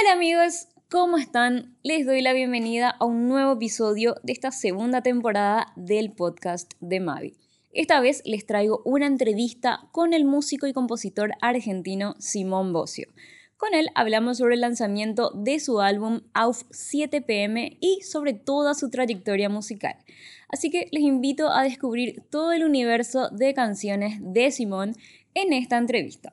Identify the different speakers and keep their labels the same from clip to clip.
Speaker 1: Hola amigos, ¿cómo están? Les doy la bienvenida a un nuevo episodio de esta segunda temporada del podcast de Mavi. Esta vez les traigo una entrevista con el músico y compositor argentino Simón Bocio. Con él hablamos sobre el lanzamiento de su álbum Auf 7 pm y sobre toda su trayectoria musical. Así que les invito a descubrir todo el universo de canciones de Simón en esta entrevista.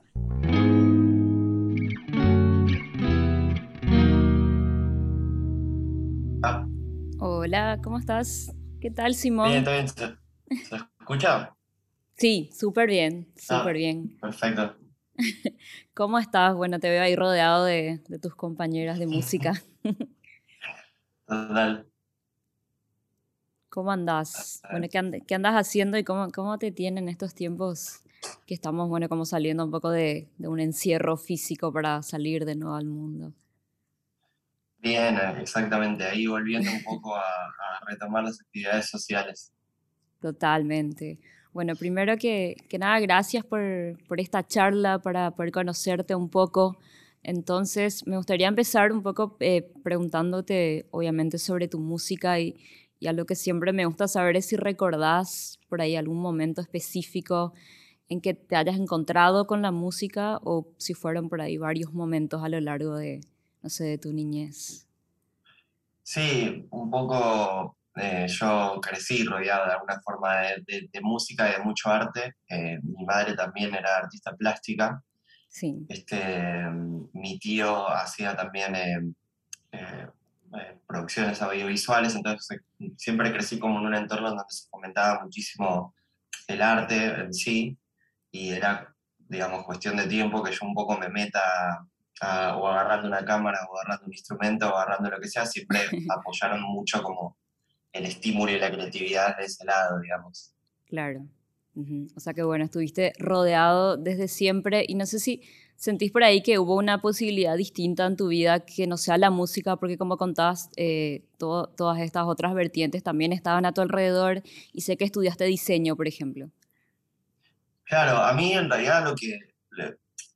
Speaker 1: Hola, ¿cómo estás? ¿Qué tal, Simón?
Speaker 2: Bien, bien. ¿Se, se escucha?
Speaker 1: Sí, súper bien,
Speaker 2: Ah,
Speaker 1: súper bien.
Speaker 2: perfecto.
Speaker 1: ¿Cómo estás? Bueno, te veo ahí rodeado de, de tus compañeras de música.
Speaker 2: Total.
Speaker 1: ¿Cómo andás?
Speaker 2: Ah,
Speaker 1: Bueno, ¿qué, and- qué andas haciendo y cómo, cómo te tienen estos tiempos que estamos, bueno, como saliendo un poco de, de un encierro físico para salir de nuevo al mundo?
Speaker 2: Bien, eh, exactamente. Ahí volviendo un poco a, retomar las actividades sociales.
Speaker 1: Totalmente. Bueno, primero que, que nada, gracias por, por esta charla para poder conocerte un poco. Entonces, me gustaría empezar un poco eh, preguntándote, obviamente, sobre tu música y, y algo que siempre me gusta saber es si recordás por ahí algún momento específico en que te hayas encontrado con la música o si fueron por ahí varios momentos a lo largo de, no sé, de tu niñez.
Speaker 2: Sí, un poco eh, yo crecí rodeado de alguna forma de, de- de música y de mucho arte. Eh, mi madre también era artista plástica.
Speaker 1: Sí,
Speaker 2: Este, mi tío hacía también eh, eh, producciones audiovisuales, entonces siempre crecí como en un entorno donde se fomentaba muchísimo el arte en sí y era, digamos, cuestión de tiempo que yo un poco me meta o agarrando una cámara o agarrando un instrumento o agarrando lo que sea, siempre apoyaron mucho como el estímulo y la creatividad de ese lado, digamos.
Speaker 1: Claro. Ujú. O sea que bueno, estuviste rodeado desde siempre y no sé si sentís por ahí que hubo una posibilidad distinta en tu vida que no sea la música, porque como contabas, eh, todo- todas estas otras vertientes también estaban a tu alrededor y sé que estudiaste diseño, por ejemplo.
Speaker 2: Claro, a mí en realidad lo que,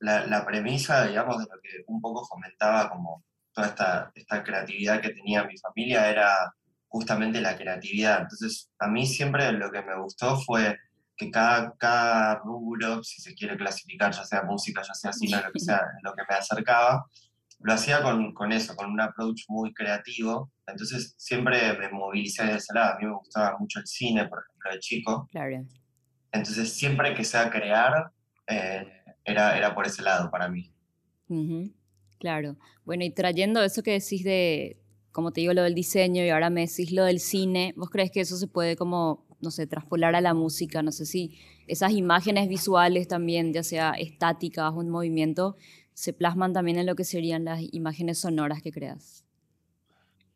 Speaker 2: la, la premisa, digamos, de lo que un poco fomentaba como toda esta, esta creatividad que tenía mi familia era justamente la creatividad. Entonces, a mí siempre lo que me gustó fue que cada, cada rubro, si se quiere clasificar, ya sea música, ya sea cine, lo que sea, lo que me acercaba, lo hacía con, con eso, con un approach muy creativo. Entonces, siempre me movilicé de ese lado. A mí me gustaba mucho el cine, por ejemplo, de chico.
Speaker 1: Claro.
Speaker 2: Entonces, siempre que sea crear, eh, era, era por ese lado para mí.
Speaker 1: Ujú, Claro. Bueno, y trayendo eso que decís de, como te digo, lo del diseño y ahora me decís lo del cine, ¿vos crees que eso se puede como, no sé, traspolar a la música? No sé si esas imágenes visuales también, ya sea estáticas o en movimiento, se plasman también en lo que serían las imágenes sonoras que creas.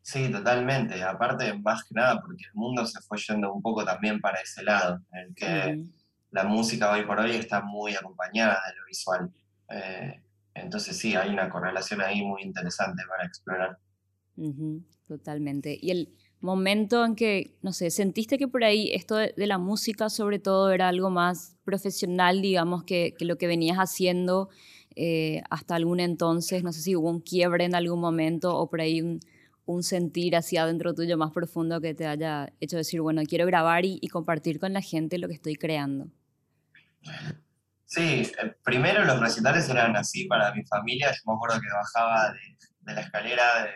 Speaker 2: Sí, totalmente. Aparte, más que nada, porque el mundo se fue yendo un poco también para ese lado, en el que
Speaker 1: Ujú,
Speaker 2: la música hoy por hoy está muy acompañada de lo visual. Eh, entonces, sí, hay una correlación ahí muy interesante para explorar.
Speaker 1: ujú, Totalmente. Y el momento en que, no sé, sentiste que por ahí esto de, de la música sobre todo era algo más profesional, digamos, que, que lo que venías haciendo eh, hasta algún entonces, no sé si hubo un quiebre en algún momento o por ahí un, un sentir hacia adentro tuyo más profundo que te haya hecho decir, bueno, quiero grabar y, y compartir con la gente lo que estoy creando.
Speaker 2: Sí, eh, primero los recitales eran así para mi familia. Yo me acuerdo que bajaba de, de la escalera de,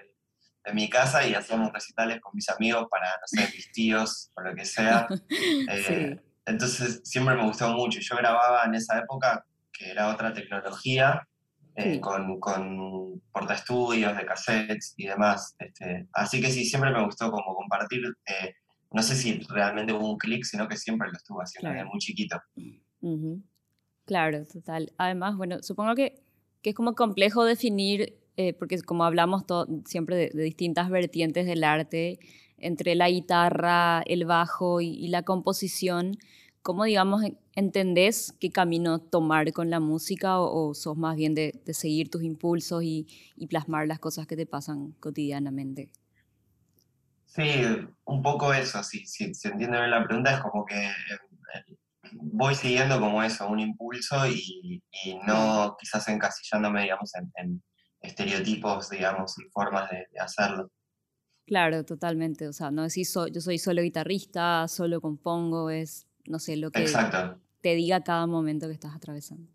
Speaker 2: de mi casa y hacíamos recitales con mis amigos para, no sé, mis tíos o lo que sea. Eh,
Speaker 1: Sí,
Speaker 2: entonces siempre me gustó mucho. Yo grababa en esa época, que era otra tecnología, eh,
Speaker 1: sí.
Speaker 2: con, con portaestudios de cassettes y demás. Este, así que sí, siempre me gustó como compartir. eh, no sé si realmente hubo un clic, sino que siempre lo estuve haciendo desde
Speaker 1: Claro.
Speaker 2: muy chiquito.
Speaker 1: Claro, total. Además, bueno, supongo que, que es como complejo definir, eh, porque como hablamos siempre de, de distintas vertientes del arte, entre la guitarra, el bajo y, y la composición, ¿cómo, digamos, en- entendés qué camino tomar con la música o, o sos más bien de, de seguir tus impulsos y, y plasmar las cosas que te pasan cotidianamente?
Speaker 2: Sí, un poco eso, sí, si se entiende bien la pregunta, es como que eh, voy siguiendo como eso, un impulso y, y no quizás encasillándome, digamos, en, en- estereotipos, digamos, y formas de, hacerlo.
Speaker 1: Claro, totalmente. O sea, no decir yo soy solo guitarrista, solo compongo, es, no sé, lo que te diga cada momento que estás atravesando.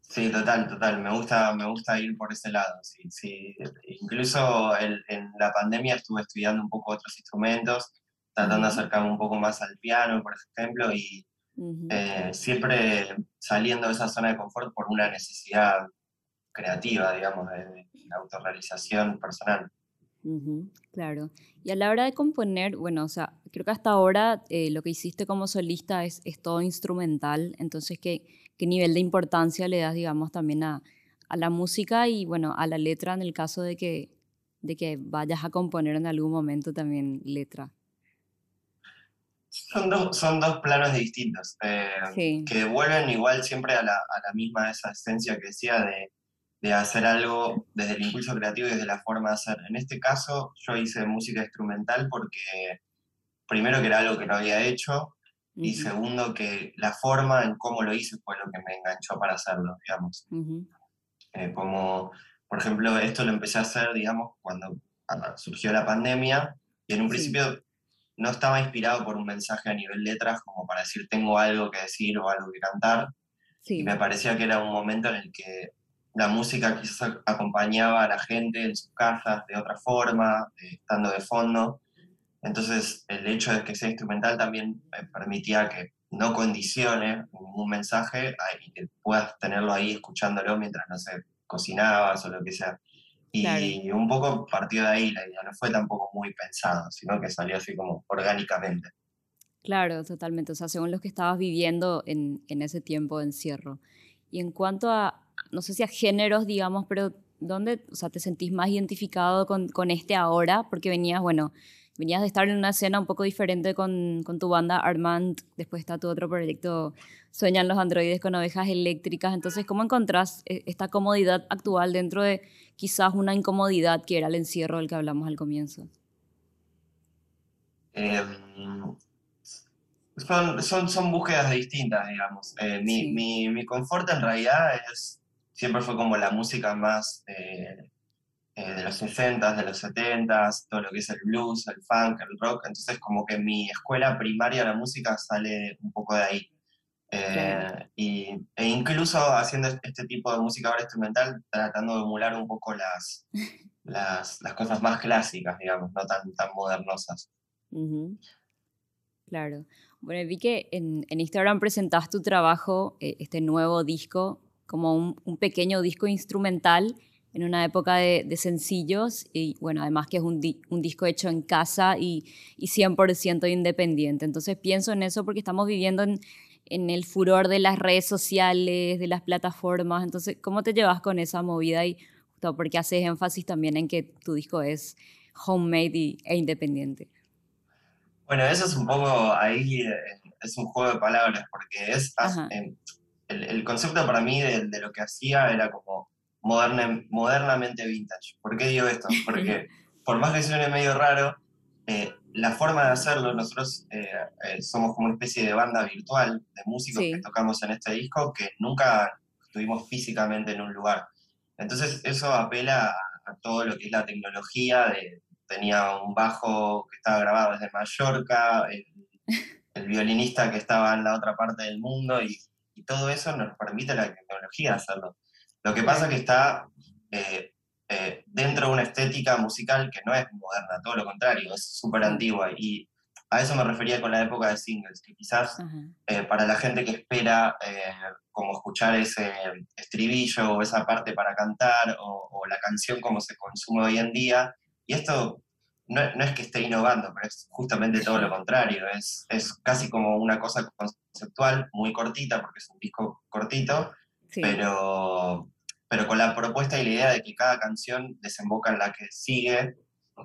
Speaker 2: Sí, total, total. Me gusta, me gusta ir por ese lado. Sí, sí. Incluso en la pandemia estuve estudiando un poco otros instrumentos, tratando de acercarme un poco más al piano, por ejemplo, y eh, siempre saliendo de esa zona de confort por una necesidad creativa, digamos, de, autorrealización personal.
Speaker 1: claro. Y a la hora de componer, bueno, o sea, creo que hasta ahora eh, lo que hiciste como solista es, es todo instrumental, entonces, ¿qué, ¿qué, nivel de importancia le das, digamos, también a, a, la música y, bueno, a la letra en el caso de que, de que vayas a componer en algún momento también letra?
Speaker 2: Son dos, son dos planos distintos, eh, que vuelven igual siempre a la, a la misma esa esencia que decía de de hacer algo desde el impulso creativo y desde la forma de hacer. En este caso, yo hice música instrumental porque, primero, que era algo que no había hecho, y segundo, que la forma en cómo lo hice fue lo que me enganchó para hacerlo, digamos. Eh, como, por ejemplo, esto lo empecé a hacer, digamos, cuando surgió la pandemia, y en un principio no estaba inspirado por un mensaje a nivel letras, como para decir tengo algo que decir o algo que cantar. Y me parecía que era un momento en el que la música quizás acompañaba a la gente en sus casas de otra forma, estando de fondo. Entonces, el hecho de que sea instrumental también me permitía que no condicione ningún mensaje y que puedas tenerlo ahí escuchándolo mientras, no sé, cocinabas o lo que sea. Y un poco partió de ahí la idea, no fue tampoco muy pensado, sino que salió así como orgánicamente.
Speaker 1: Claro, totalmente, o sea, según lo que estabas viviendo en, en ese tiempo de encierro. Y en cuanto a, no sé si a géneros, digamos, pero ¿dónde o sea, te sentís más identificado con, con, este ahora? Porque venías, bueno, venías de estar en una escena un poco diferente con, con, tu banda Armand, después está tu otro proyecto Sueñan los androides con ovejas eléctricas, entonces, ¿cómo encontrás e, esta comodidad actual dentro de quizás una incomodidad que era el encierro del que hablamos al comienzo?
Speaker 2: Em, son, son, son, búsquedas distintas, digamos. Eh, mi, mi, mi confort en realidad es siempre fue como la música más eh, eh, de los 60 de los 70 todo lo que es el blues, el funk, el rock. Entonces, como que mi escuela primaria la música sale un poco de ahí. Eh, y, e incluso haciendo este tipo de música ahora instrumental, tratando de emular un poco las, las, las cosas más clásicas, digamos, no tan, tan modernosas.
Speaker 1: Claro. Bueno, vi que en, en Instagram presentaste tu trabajo, este nuevo disco, como un, pequeño disco instrumental en una época de, sencillos y bueno, además que es un, disco hecho en casa y, y, 100% independiente. Entonces pienso en eso porque estamos viviendo en, en, el furor de las redes sociales, de las plataformas. Entonces, ¿cómo te llevas con esa movida y justo porque haces énfasis también en que tu disco es homemade e independiente?
Speaker 2: Bueno, eso es un poco ahí, eh, es un juego de palabras porque es el, concepto para mí de, lo que hacía era como modernamente vintage. ¿Por qué digo esto? Porque por más que suene medio raro, eh, la forma de hacerlo, nosotros eh, eh, somos como una especie de banda virtual de músicos que tocamos en este disco que nunca estuvimos físicamente en un lugar. Entonces eso apela a, todo lo que es la tecnología, de, tenía un bajo que estaba grabado desde Mallorca, el, el violinista que estaba en la otra parte del mundo y y todo eso nos permite la tecnología hacerlo. Lo que pasa es que está eh, eh, dentro de una estética musical que no es moderna, todo lo contrario, es súper antigua. Y a eso me refería con la época de singles, que quizás eh, para la gente que espera como escuchar ese estribillo o esa parte para cantar o, o, la canción como se consume hoy en día, y esto no, es que esté innovando, pero es justamente todo lo contrario. Es, es casi como una cosa conceptual, muy cortita, porque es un disco cortito, pero, pero con la propuesta y la idea de que cada canción desemboca en la que sigue.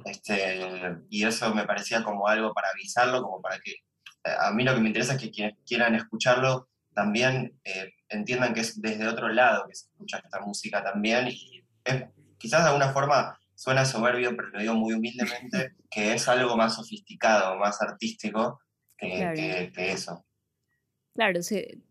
Speaker 2: Este, y eso me parecía como algo para avisarlo, como para que eh, a mí lo que me interesa es que quienes quieran escucharlo también eh, entiendan que es desde otro lado que se escucha esta música también y es, quizás de alguna forma suena soberbio, pero lo digo muy humildemente, que es algo más sofisticado, más artístico que, eso.
Speaker 1: Claro,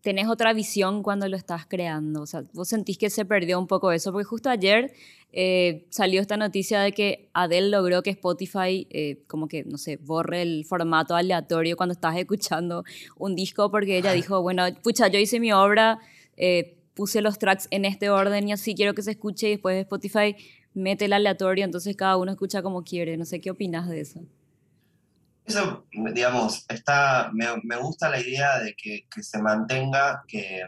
Speaker 1: tenés otra visión cuando lo estás creando. O sea, vos sentís que se perdió un poco eso, porque justo ayer eh, salió esta noticia de que Adele logró que Spotify, eh, como que, no sé, borre el formato aleatorio cuando estás escuchando un disco, porque ella dijo, bueno, pucha, yo hice mi obra, eh, puse los tracks en este orden y así quiero que se escuche y después Spotify mete el aleatorio, entonces cada uno escucha como quiere. No sé qué opinas de eso.
Speaker 2: Eso, digamos, está, me, me gusta la idea de que, que, se mantenga, que,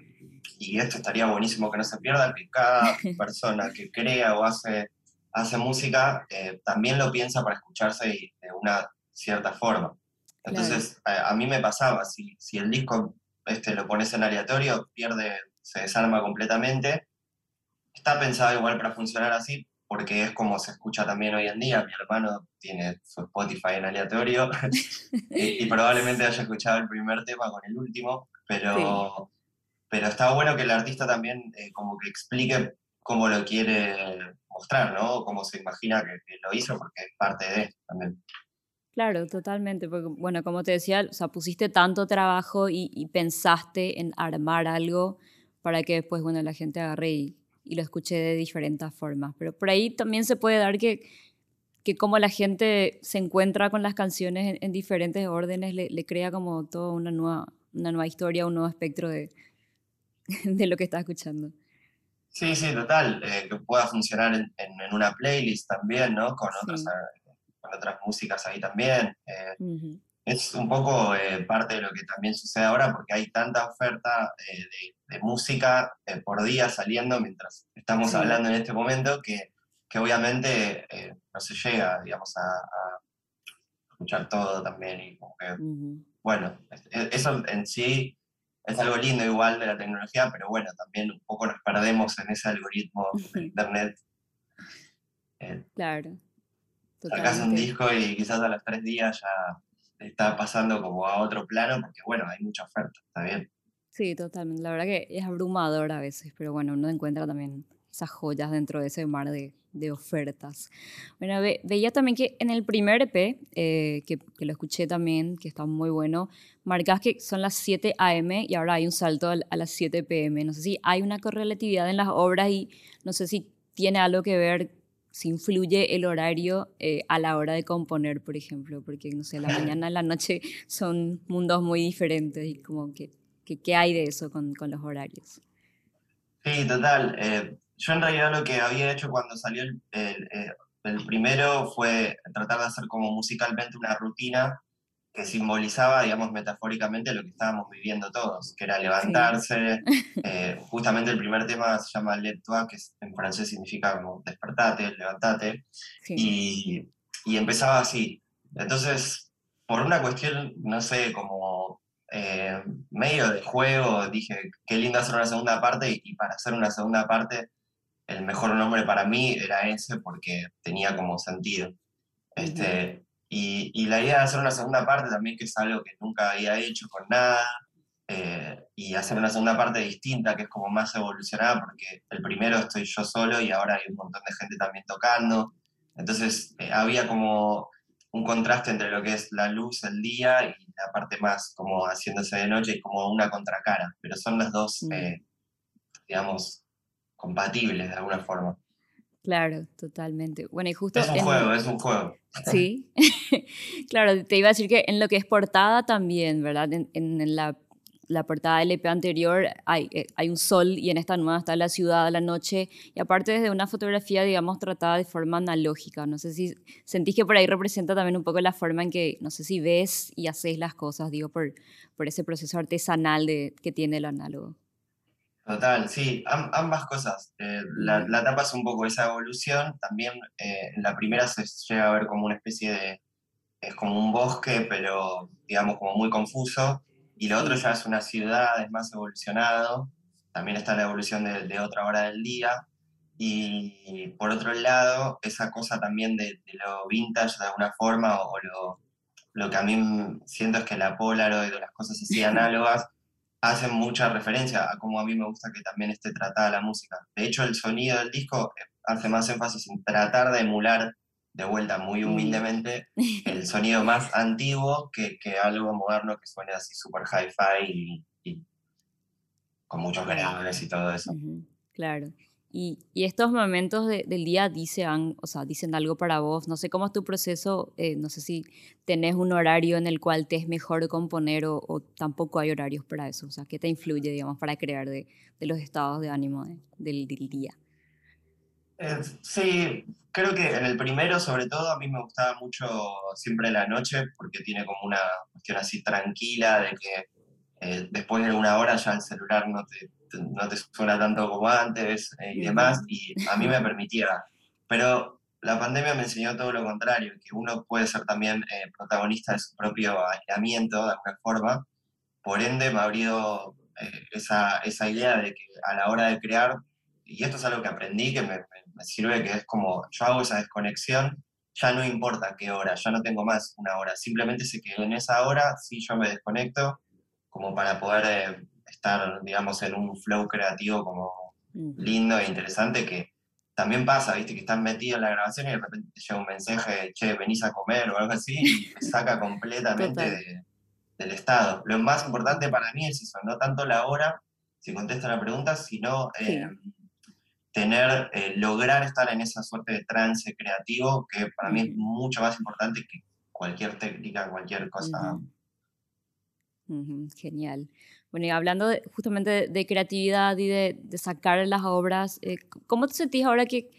Speaker 2: y esto estaría buenísimo que no se pierda, que cada persona que crea o hace, hace música eh, también lo piensa para escucharse de una cierta forma. Entonces, a, mí me pasaba, si, si el disco este, lo pones en aleatorio, pierde, se desarma completamente. Está pensado igual para funcionar así, porque es como se escucha también hoy en día. Mi hermano tiene su Spotify en aleatorio y, probablemente haya escuchado el primer tema con el último, pero, pero está bueno que el artista también eh, como que explique cómo lo quiere mostrar, ¿no? Cómo se imagina que, lo hizo, porque es parte de él también.
Speaker 1: Claro, totalmente, porque bueno, como te decía, o sea, pusiste tanto trabajo y, y pensaste en armar algo para que después, bueno, la gente agarre y, y lo escuché de diferentes formas. Pero por ahí también se puede dar que, que como la gente se encuentra con las canciones en, diferentes órdenes, le, le, crea como toda una nueva, una nueva historia, un nuevo espectro de, de lo que está escuchando.
Speaker 2: Sí, sí, total. Eh, que pueda funcionar en, en, una playlist también, ¿no? Con, otras, eh, con otras músicas ahí también. Eh, es un poco eh, parte de lo que también sucede ahora porque hay tanta oferta eh, de, música eh, por día saliendo mientras estamos hablando en este momento que, que obviamente no se llega, digamos, a, escuchar todo también y como que, bueno, eso en sí es algo lindo igual de la tecnología, pero bueno, también un poco nos perdemos en ese algoritmo de internet.
Speaker 1: claro.
Speaker 2: Sacas un disco y quizás a los tres días ya está pasando como a otro plano, porque bueno, hay mucha oferta, está bien.
Speaker 1: Sí, totalmente. La verdad que es abrumador a veces, pero bueno, uno encuentra también esas joyas dentro de ese mar de, de ofertas. Bueno, veía también que en el primer EP, eh, que, que, lo escuché también, que está muy bueno, marcas que son las 7 AM y ahora hay un salto a las 7 PM. No sé si hay una correlatividad en las obras y no sé si tiene algo que ver si influye el horario eh, a la hora de componer, por ejemplo, porque, no sé, la mañana y la noche son mundos muy diferentes y como que, ¿qué hay de eso con, con, los horarios?
Speaker 2: Sí, total. Eh, yo en realidad lo que había hecho cuando salió el, el, eh, el primero fue tratar de hacer como musicalmente una rutina que simbolizaba, digamos, metafóricamente lo que estábamos viviendo todos, que era levantarse. Eh, justamente el primer tema se llama Let toi, que en francés significa como despertate, levantate. Y, y, empezaba así. Entonces, por una cuestión, no sé, como eh, medio de juego, dije, qué lindo hacer una segunda parte, y, para hacer una segunda parte, el mejor nombre para mí era ese, porque tenía como sentido. Este, y, la idea de hacer una segunda parte también, que es algo que nunca había hecho con nada, eh, y hacer una segunda parte distinta, que es como más evolucionada, porque el primero estoy yo solo y ahora hay un montón de gente también tocando. Entonces eh, había como un contraste entre lo que es la luz, el día, y la parte más como haciéndose de noche y como una contracara, pero son las dos, mm. eh, digamos, compatibles de alguna forma.
Speaker 1: Claro, totalmente. Bueno, y justo...
Speaker 2: Es un juego, es un juego.
Speaker 1: Sí, claro, te iba a decir que en lo que es portada también, ¿verdad? En, la, la, portada del EP anterior hay, eh, hay un sol y en esta nueva está la ciudad, la noche, y aparte desde una fotografía, digamos, tratada de forma analógica. No sé si sentís que por ahí representa también un poco la forma en que, no sé si ves y haces las cosas, digo, por, por ese proceso artesanal de, que tiene el análogo.
Speaker 2: Total, sí, ambas cosas. Eh, la, la, tapa es un poco esa evolución, también eh, en la primera se llega a ver como una especie de, es como un bosque, pero digamos como muy confuso, y lo otro ya es una ciudad, es más evolucionado, también está la evolución de, otra hora del día, y por otro lado, esa cosa también de, lo vintage de alguna forma, o, lo, lo, que a mí siento es que la Polaroid de las cosas así análogas, hacen mucha referencia a cómo a mí me gusta que también esté tratada la música. De hecho, el sonido del disco eh, hace más énfasis en tratar de emular de vuelta muy humildemente el sonido más antiguo que, que algo moderno que suene así súper hi-fi y con muchos creadores y todo eso.
Speaker 1: Claro. Y, estos momentos del día dicen, o sea, dicen algo para vos. No sé cómo es tu proceso, eh, no sé si tenés un horario en el cual te es mejor componer o, tampoco hay horarios para eso. O sea, ¿qué te influye, digamos, para crear de, los estados de ánimo del, día?
Speaker 2: Eh, sí, creo que en el primero, sobre todo, a mí me gustaba mucho siempre la noche porque tiene como una cuestión así tranquila de que eh, después de una hora ya el celular no te no te suena tanto como antes eh, y demás, y a mí me permitía. Pero la pandemia me enseñó todo lo contrario, que uno puede ser también eh, protagonista de su propio aislamiento de alguna forma. Por ende, me abrió eh, esa, esa, idea de que a la hora de crear, y esto es algo que aprendí, que me, me, sirve, que es como yo hago esa desconexión, ya no importa qué hora, ya no tengo más una hora, simplemente sé que en esa hora sí yo me desconecto como para poder estar, digamos, en un flow creativo como lindo e interesante que también pasa, viste, que estás metido en la grabación y de repente te llega un mensaje, che, venís a comer o algo así, y te saca completamente del estado. Lo más importante para mí es eso, no tanto la hora, si contesta la pregunta, sino eh, tener, eh, lograr estar en esa suerte de trance creativo, que para mí es mucho más importante que cualquier técnica, cualquier cosa.
Speaker 1: Genial. Bueno, y hablando justamente de, creatividad y de, sacar las obras, eh, ¿cómo te sentís ahora que,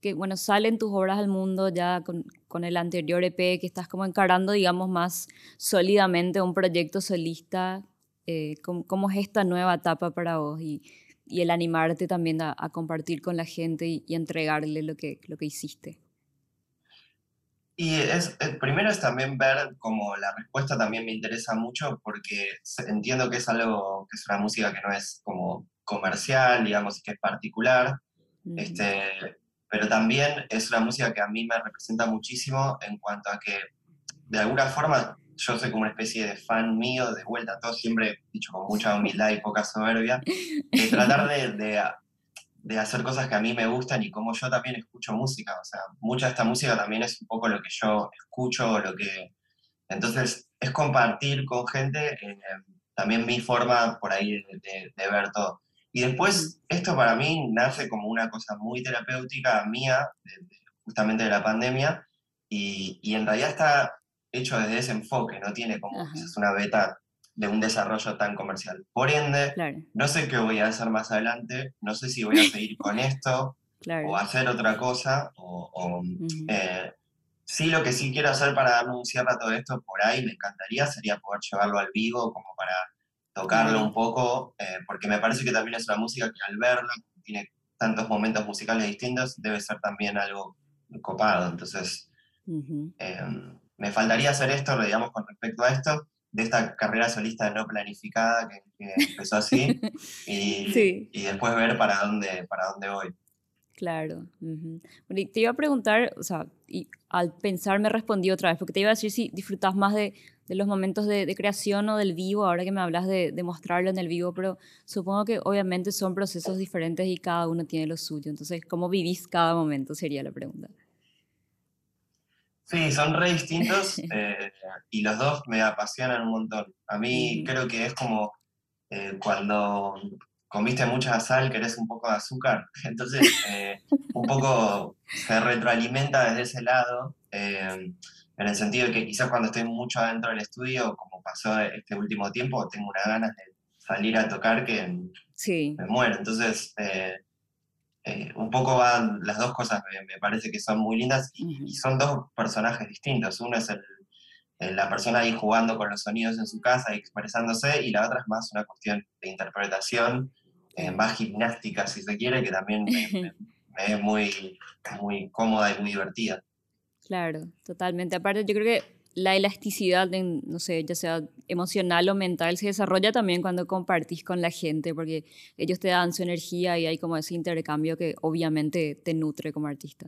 Speaker 1: que, bueno, salen tus obras al mundo ya con, con, el anterior EP, que estás como encarando, digamos, más sólidamente un proyecto solista? Eh, ¿cómo, es esta nueva etapa para vos y, y el animarte también a, compartir con la gente y, y entregarle lo que, lo que hiciste?
Speaker 2: Y es, eh, primero es también ver como la respuesta también me interesa mucho porque entiendo que es algo, que es una música que no es como comercial, digamos, que es particular, este, pero también es una música que a mí me representa muchísimo en cuanto a que de alguna forma yo soy como una especie de fan mío, de vuelta, todo siempre dicho con mucha humildad y poca soberbia, de tratar de, de de hacer cosas que a mí me gustan y como yo también escucho música, o sea, mucha de esta música también es un poco lo que yo escucho, lo que... Entonces, es compartir con gente eh, también mi forma por ahí de, ver todo. Y después, esto para mí nace como una cosa muy terapéutica mía, justamente de la pandemia, y, y, en realidad está hecho desde ese enfoque, no tiene como es una beta de un desarrollo tan comercial. Por ende, no sé qué voy a hacer más adelante, no sé si voy a seguir con esto o hacer otra cosa, o, eh, sí lo que sí quiero hacer para darle un cierre a todo esto, por ahí me encantaría, sería poder llevarlo al vivo, como para tocarlo un poco, eh, porque me parece que también es una música que al verla, tiene tantos momentos musicales distintos, debe ser también algo copado, entonces... Em, me faltaría hacer esto, digamos, con respecto a esto, de esta carrera solista no planificada que, empezó así y, y, después ver para dónde, para dónde voy.
Speaker 1: Claro. te iba a preguntar, o sea, y al pensar me respondí otra vez, porque te iba a decir si disfrutas más de, de los momentos de, de, creación o del vivo, ahora que me hablas de, de, mostrarlo en el vivo, pero supongo que obviamente son procesos diferentes y cada uno tiene lo suyo. Entonces, ¿cómo vivís cada momento? Sería la pregunta.
Speaker 2: Sí, son re distintos eh, y los dos me apasionan un montón. A mí creo que es como eh, cuando comiste mucha sal, querés un poco de azúcar. Entonces, eh, un poco se retroalimenta desde ese lado, en el sentido de que quizás cuando estoy mucho adentro del estudio, como pasó este último tiempo, tengo unas ganas de salir a tocar que me muero. Entonces, eh, un poco van las dos cosas, me, parece que son muy lindas y, son dos personajes distintos. Uno es el, la persona ahí jugando con los sonidos en su casa y expresándose, y la otra es más una cuestión de interpretación, eh, más gimnástica, si se quiere, que también me, es muy, muy cómoda y muy divertida.
Speaker 1: Claro, totalmente. Aparte, yo creo que la elasticidad, no sé, ya sea emocional o mental, se desarrolla también cuando compartís con la gente, porque ellos te dan su energía y hay como ese intercambio que obviamente te nutre como artista.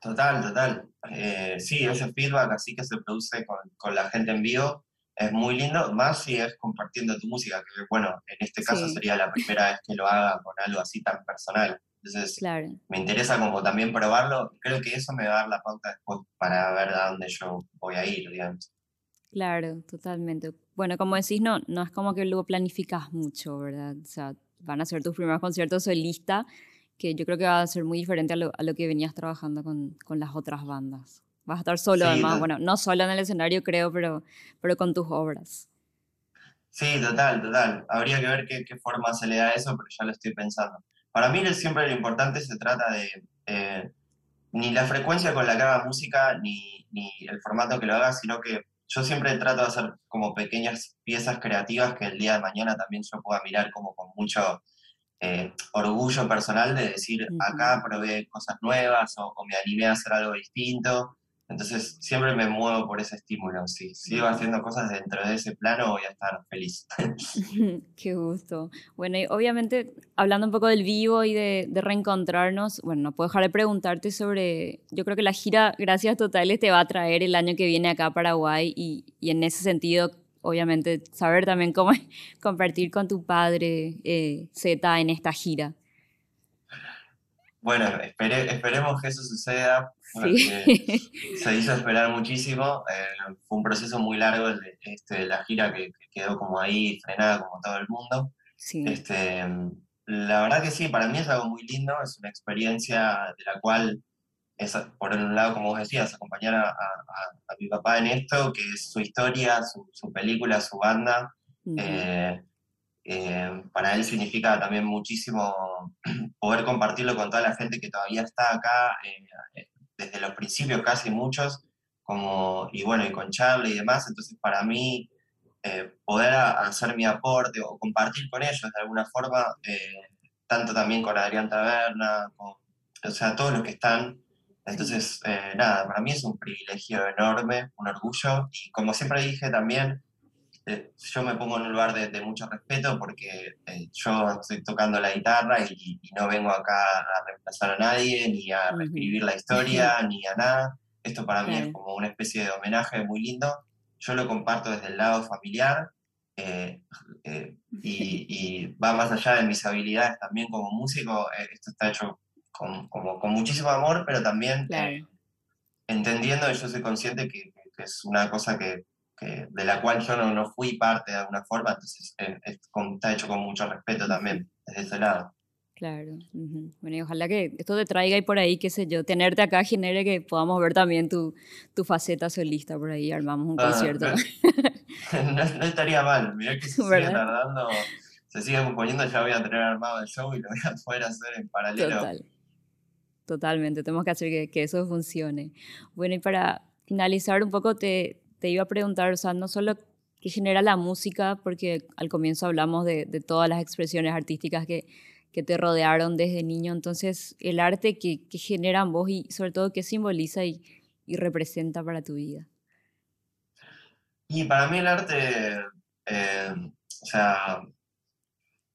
Speaker 2: Total, total. Eh, sí, ese feedback así que se produce con, con, la gente en vivo es muy lindo, más si es compartiendo tu música, que bueno, en este caso sería la primera vez que lo haga con algo así tan personal. Entonces, me interesa como también probarlo. Creo que eso me va a dar la pauta después para ver a dónde yo voy a ir, digamos.
Speaker 1: Claro, totalmente. Bueno, como decís, no, no es como que luego planificas mucho, ¿verdad? O sea, van a ser tus primeros conciertos solista, que yo creo que va a ser muy diferente a lo, a lo que venías trabajando con, con, las otras bandas. Vas a estar solo, además, bueno, no solo en el escenario, creo, pero, pero con tus obras.
Speaker 2: Sí, total, total. Habría que ver qué, qué, forma se le da a eso, pero ya lo estoy pensando. Para mí siempre lo importante se trata de eh, ni la frecuencia con la que haga música, ni, ni el formato que lo haga, sino que yo siempre trato de hacer como pequeñas piezas creativas que el día de mañana también yo pueda mirar como con mucho eh, orgullo personal de decir, acá probé cosas nuevas o, o, me animé a hacer algo distinto. Entonces siempre me muevo por ese estímulo. Si sigo haciendo cosas dentro de ese plano, voy a estar feliz.
Speaker 1: Qué gusto. Bueno, y obviamente hablando un poco del vivo y de, de, reencontrarnos, bueno, no puedo dejar de preguntarte sobre, yo creo que la gira Gracias Totales te va a traer el año que viene acá a Paraguay y, y en ese sentido, obviamente, saber también cómo compartir con tu padre eh, Z en esta gira.
Speaker 2: Bueno, esperemos que eso suceda. Sí. Se hizo esperar muchísimo. Eh, fue un proceso muy largo el de, este, la gira que, quedó como ahí frenada como todo el mundo. Sí. Este, la verdad que sí, para mí es algo muy lindo. Es una experiencia de la cual, es, por un lado, como vos decías, acompañar a, a, mi papá en esto, que es su historia, su, su película, su banda. Eh, para él significa también muchísimo poder compartirlo con toda la gente que todavía está acá, eh, eh, desde los principios casi muchos, como, y bueno, y con Charlie y demás, entonces para mí poder hacer mi aporte o compartir con ellos de alguna forma, tanto también con Adrián Taberna, con, o sea, todos los que están, entonces, nada, para mí es un privilegio enorme, un orgullo, y como siempre dije también, eh, yo me pongo en un lugar de, mucho respeto porque eh, yo estoy tocando la guitarra y, no vengo acá a reemplazar a nadie, ni a reescribir la historia, ni a nada. Esto para mí es como una especie de homenaje muy lindo. Yo lo comparto desde el lado familiar eh, y, va más allá de mis habilidades también como músico. esto está hecho con, como, con muchísimo amor, pero también entendiendo y yo soy consciente que es una cosa que de la cual yo no, no, fui parte de alguna forma, entonces eh, está hecho con mucho respeto también desde ese lado.
Speaker 1: Claro. Bueno, y ojalá que esto te traiga y por ahí, qué sé yo, tenerte acá genere que podamos ver también tu, tu faceta solista por ahí, armamos un ah, concierto.
Speaker 2: No, estaría mal, mira que se sigue tardando, se sigue componiendo, ya voy a tener armado el show y lo voy a poder hacer en paralelo.
Speaker 1: Total. Totalmente, tenemos que hacer que, que eso funcione. Bueno, y para finalizar un poco, te, te iba a preguntar, o solo qué genera la música, porque al comienzo hablamos de, todas las expresiones artísticas que, que, te rodearon desde niño, entonces el arte que, que generan vos y sobre todo qué simboliza y, y, representa para tu vida.
Speaker 2: Y para mí el arte, eh, o sea,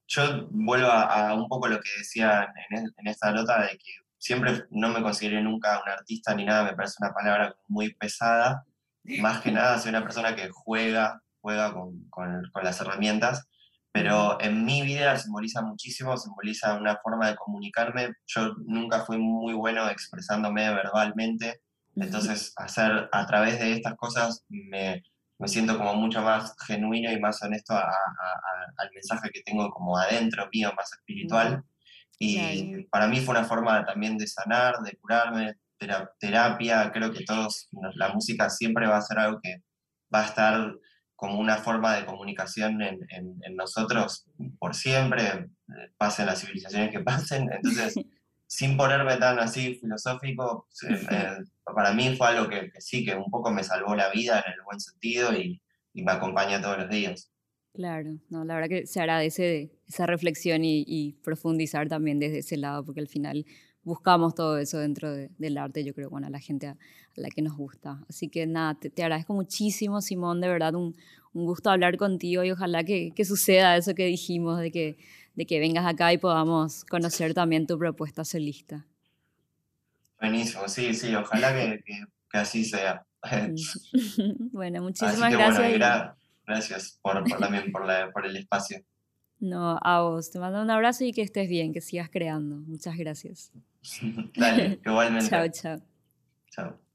Speaker 2: yo vuelvo a, un poco lo que decía en, en, esta nota de que siempre no me consideré nunca un artista ni nada, me parece una palabra muy pesada, más que nada soy una persona que juega, juega con, con, con, las herramientas, pero en mi vida simboliza muchísimo, simboliza una forma de comunicarme. Yo nunca fui muy bueno expresándome verbalmente, entonces hacer a través de estas cosas me, me siento como mucho más genuino y más honesto a, a, al mensaje que tengo como adentro mío, más espiritual. Y para mí fue una forma también de sanar, de curarme, terapia, creo que todos, la música siempre va a ser algo que va a estar como una forma de comunicación en, en, nosotros por siempre, pasen las civilizaciones que pasen, entonces sin ponerme tan así filosófico, eh, para mí fue algo que, sí, que un poco me salvó la vida en el buen sentido y, y me acompaña todos los días.
Speaker 1: Claro, no, la verdad que se agradece esa reflexión y, y profundizar también desde ese lado, porque al final buscamos todo eso dentro del arte, yo creo, bueno, a la gente a, la que nos gusta. Así que nada, te, agradezco muchísimo, Simón, de verdad, un, un gusto hablar contigo y ojalá que, que, suceda eso que dijimos, de que, de que vengas acá y podamos conocer también tu propuesta solista.
Speaker 2: Buenísimo, sí, sí, ojalá que, que, así sea.
Speaker 1: bueno, muchísimas gracias.
Speaker 2: gracias por, por también por, la, por el espacio.
Speaker 1: No, a vos. Te mando un abrazo y que estés bien, que sigas creando. Muchas gracias.
Speaker 2: Dale, igualmente.
Speaker 1: chao, chao.
Speaker 2: Chao.